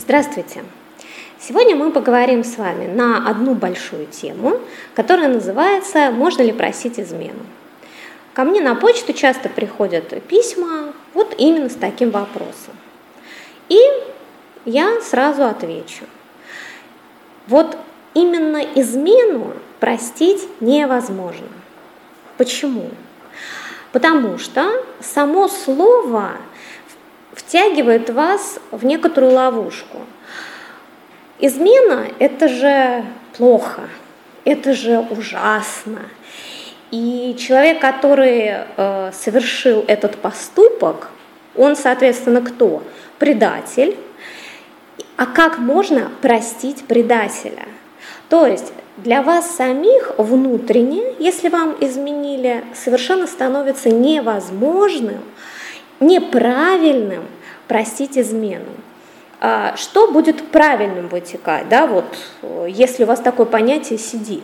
Здравствуйте! Сегодня мы поговорим с вами на одну большую тему, которая называется «Можно ли просить измену?». Ко мне на почту часто приходят письма вот именно с таким вопросом. И я сразу отвечу. Вот именно измену простить невозможно. Почему? Потому что само слово втягивает вас в некоторую ловушку. Измена – это же плохо, это же ужасно. И человек, который э, совершил этот поступок, он, соответственно, кто? Предатель. А как можно простить предателя? То есть для вас самих внутренне, если вам изменили, совершенно становится невозможным неправильным простить измену. А что будет правильным вытекать, да, вот, если у вас такое понятие сидит?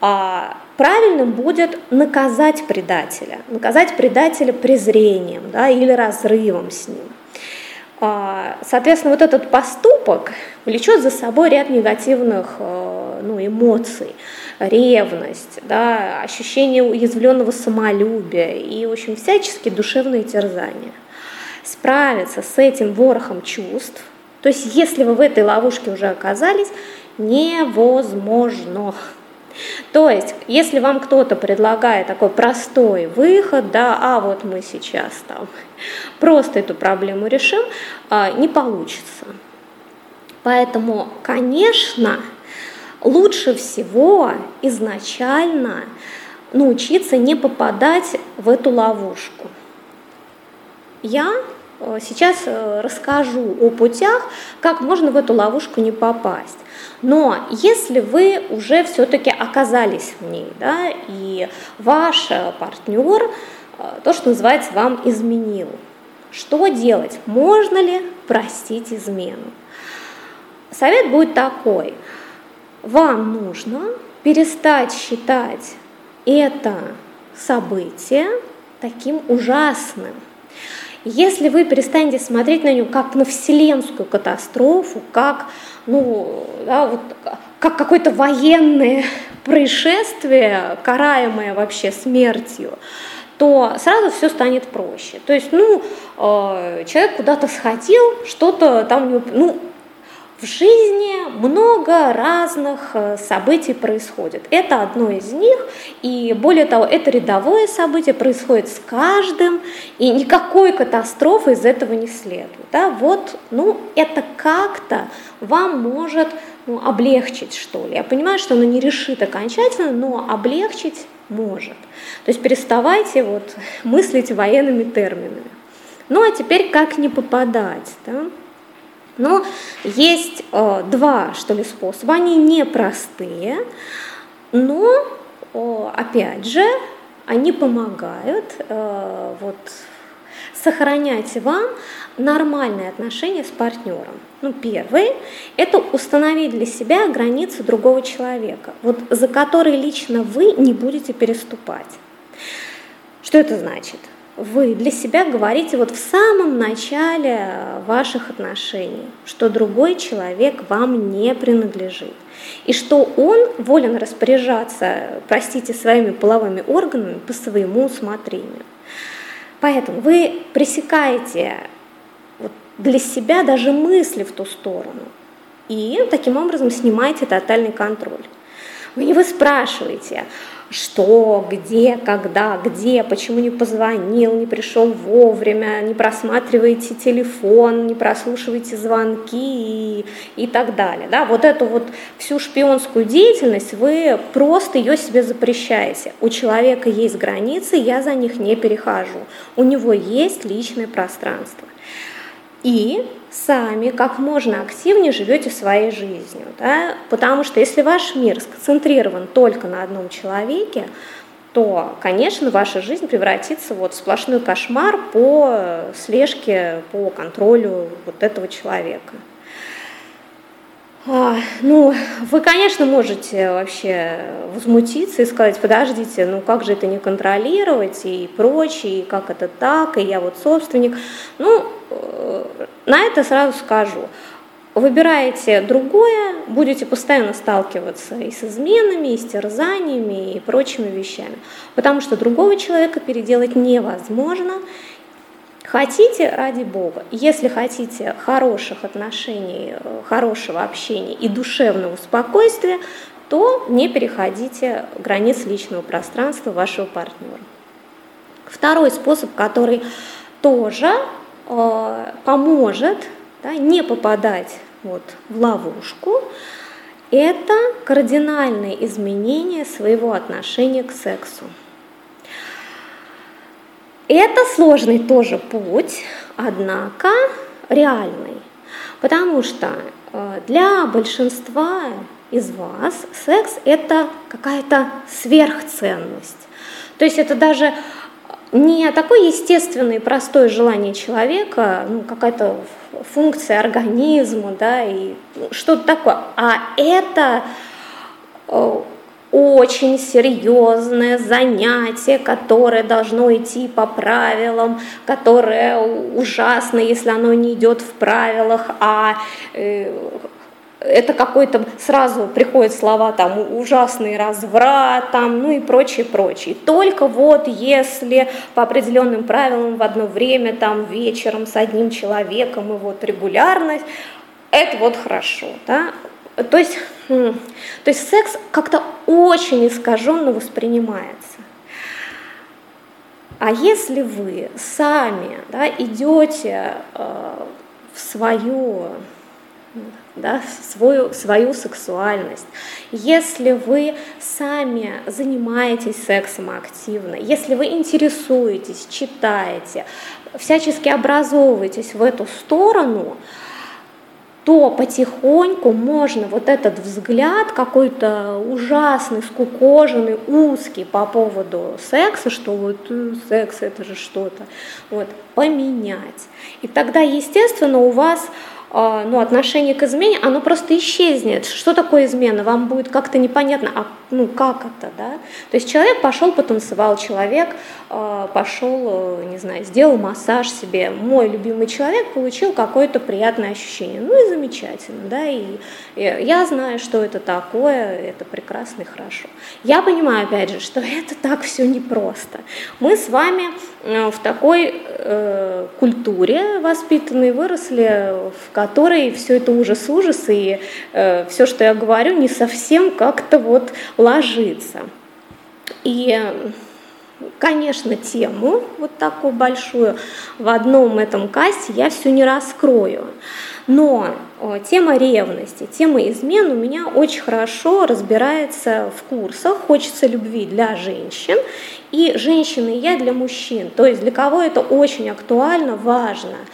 А правильным будет наказать предателя, наказать предателя презрением да, или разрывом с ним. А, соответственно, вот этот поступок влечет за собой ряд негативных э, ну, эмоций, ревность, да, ощущение уязвленного самолюбия и, в общем, всяческие душевные терзания. Справиться с этим ворохом чувств, то есть если вы в этой ловушке уже оказались, невозможно. То есть, если вам кто-то предлагает такой простой выход, да, а вот мы сейчас там просто эту проблему решим, а, не получится. Поэтому, конечно, лучше всего изначально научиться не попадать в эту ловушку. Я сейчас э, расскажу о путях, как можно в эту ловушку не попасть. Но если вы уже все-таки оказались в ней, да, и ваш э, партнер, то, что называется, вам изменил, что делать? Можно ли простить измену? Совет будет такой – вам нужно перестать считать это событие таким ужасным. Если вы перестанете смотреть на него как на вселенскую катастрофу, как, ну, да, вот, как какое-то военное происшествие, караемое вообще смертью, то сразу все станет проще. То есть, ну, э, человек куда-то сходил, что-то там, ну, в жизни много разных э, событий происходит. Это одно из них, и более того, это рядовое событие происходит с каждым, и никакой катастрофы из этого не следует. Да? Вот, ну, это как-то вам может ну, облегчить, что ли. Я понимаю, что оно не решит окончательно, но облегчить может. То есть переставайте вот мыслить военными терминами. Ну а теперь как не попадать? Да? Но есть э, два, что ли, способа. Они непростые, но, э, опять же, они помогают э, вот, сохранять вам нормальные отношения с партнером. Ну, первый – это установить для себя границы другого человека, вот, за которые лично вы не будете переступать. Что это значит? Вы для себя говорите вот в самом начале ваших отношений, что другой человек вам не принадлежит, и что он волен распоряжаться, простите, своими половыми органами по своему усмотрению. Поэтому вы пресекаете вот для себя даже мысли в ту сторону, и таким образом снимаете тотальный контроль. Вы не вы спрашиваете, что, где, когда, где, почему не позвонил, не пришел вовремя, не просматриваете телефон, не прослушиваете звонки и, и так далее. Да? Вот эту вот всю шпионскую деятельность вы просто ее себе запрещаете. У человека есть границы, я за них не перехожу. У него есть личное пространство. И сами как можно активнее живете своей жизнью. Да? Потому что если ваш мир сконцентрирован только на одном человеке, то, конечно, ваша жизнь превратится вот в сплошной кошмар по слежке, по контролю вот этого человека. А, ну, вы, конечно, можете вообще возмутиться и сказать, подождите, ну как же это не контролировать и прочее, и как это так, и я вот собственник. Ну, э, на это сразу скажу. выбираете другое, будете постоянно сталкиваться и с изменами, и с терзаниями, и прочими вещами. Потому что другого человека переделать невозможно. Хотите, ради Бога. Если хотите хороших отношений, хорошего общения и душевного спокойствия, то не переходите границ личного пространства вашего партнера. Второй способ, который тоже э, поможет да, не попадать вот, в ловушку, это кардинальное изменение своего отношения к сексу. Это сложный тоже путь, однако реальный, потому что э, для большинства из вас секс это какая-то сверхценность. То есть это даже не такое естественное и простое желание человека, ну, какая-то функция организма, да, и что-то такое, а это э, очень серьезное занятие, которое должно идти по правилам, которое ужасно, если оно не идет в правилах, а э, это какой-то сразу приходят слова там ужасный разврат, там, ну и прочее, прочее. Только вот если по определенным правилам в одно время, там вечером с одним человеком и вот регулярность, это вот хорошо, да. То есть, то есть секс как-то очень искаженно воспринимается. А если вы сами да, идете э, в свою да, свою, свою сексуальность. Если вы сами занимаетесь сексом активно, если вы интересуетесь, читаете, всячески образовываетесь в эту сторону, то потихоньку можно вот этот взгляд какой-то ужасный, скукоженный, узкий по поводу секса, что вот э, секс это же что-то, вот, поменять. И тогда, естественно, у вас ну, отношение к измене, оно просто исчезнет. Что такое измена? Вам будет как-то непонятно, а ну как это, да? То есть человек пошел, потанцевал, человек а, пошел, не знаю, сделал массаж себе. Мой любимый человек получил какое-то приятное ощущение. Ну и замечательно, да, и, и я знаю, что это такое, это прекрасно и хорошо. Я понимаю, опять же, что это так все непросто. Мы с вами э, в такой э, культуре воспитанные, выросли, в которой все это ужас-ужас, и э, все, что я говорю, не совсем как-то вот ложится. И, конечно, тему вот такую большую в одном этом кассе я все не раскрою. Но тема ревности, тема измен у меня очень хорошо разбирается в курсах «Хочется любви для женщин» и «Женщины и я для мужчин». То есть для кого это очень актуально, важно –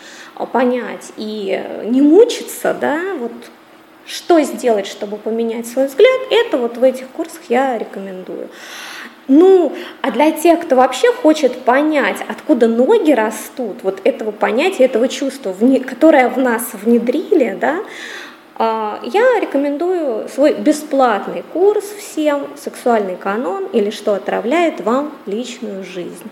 понять и не мучиться, да, вот что сделать, чтобы поменять свой взгляд, это вот в этих курсах я рекомендую. Ну, а для тех, кто вообще хочет понять, откуда ноги растут, вот этого понятия, этого чувства, которое в нас внедрили, да, а, я рекомендую свой бесплатный курс всем «Сексуальный канон» или «Что отравляет вам личную жизнь».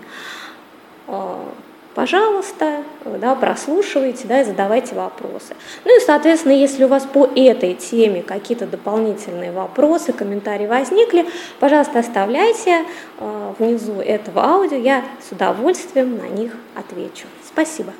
Пожалуйста, да, прослушивайте да, и задавайте вопросы. Ну и, соответственно, если у вас по этой теме какие-то дополнительные вопросы, комментарии возникли, пожалуйста, оставляйте э, внизу этого аудио, я с удовольствием на них отвечу. Спасибо.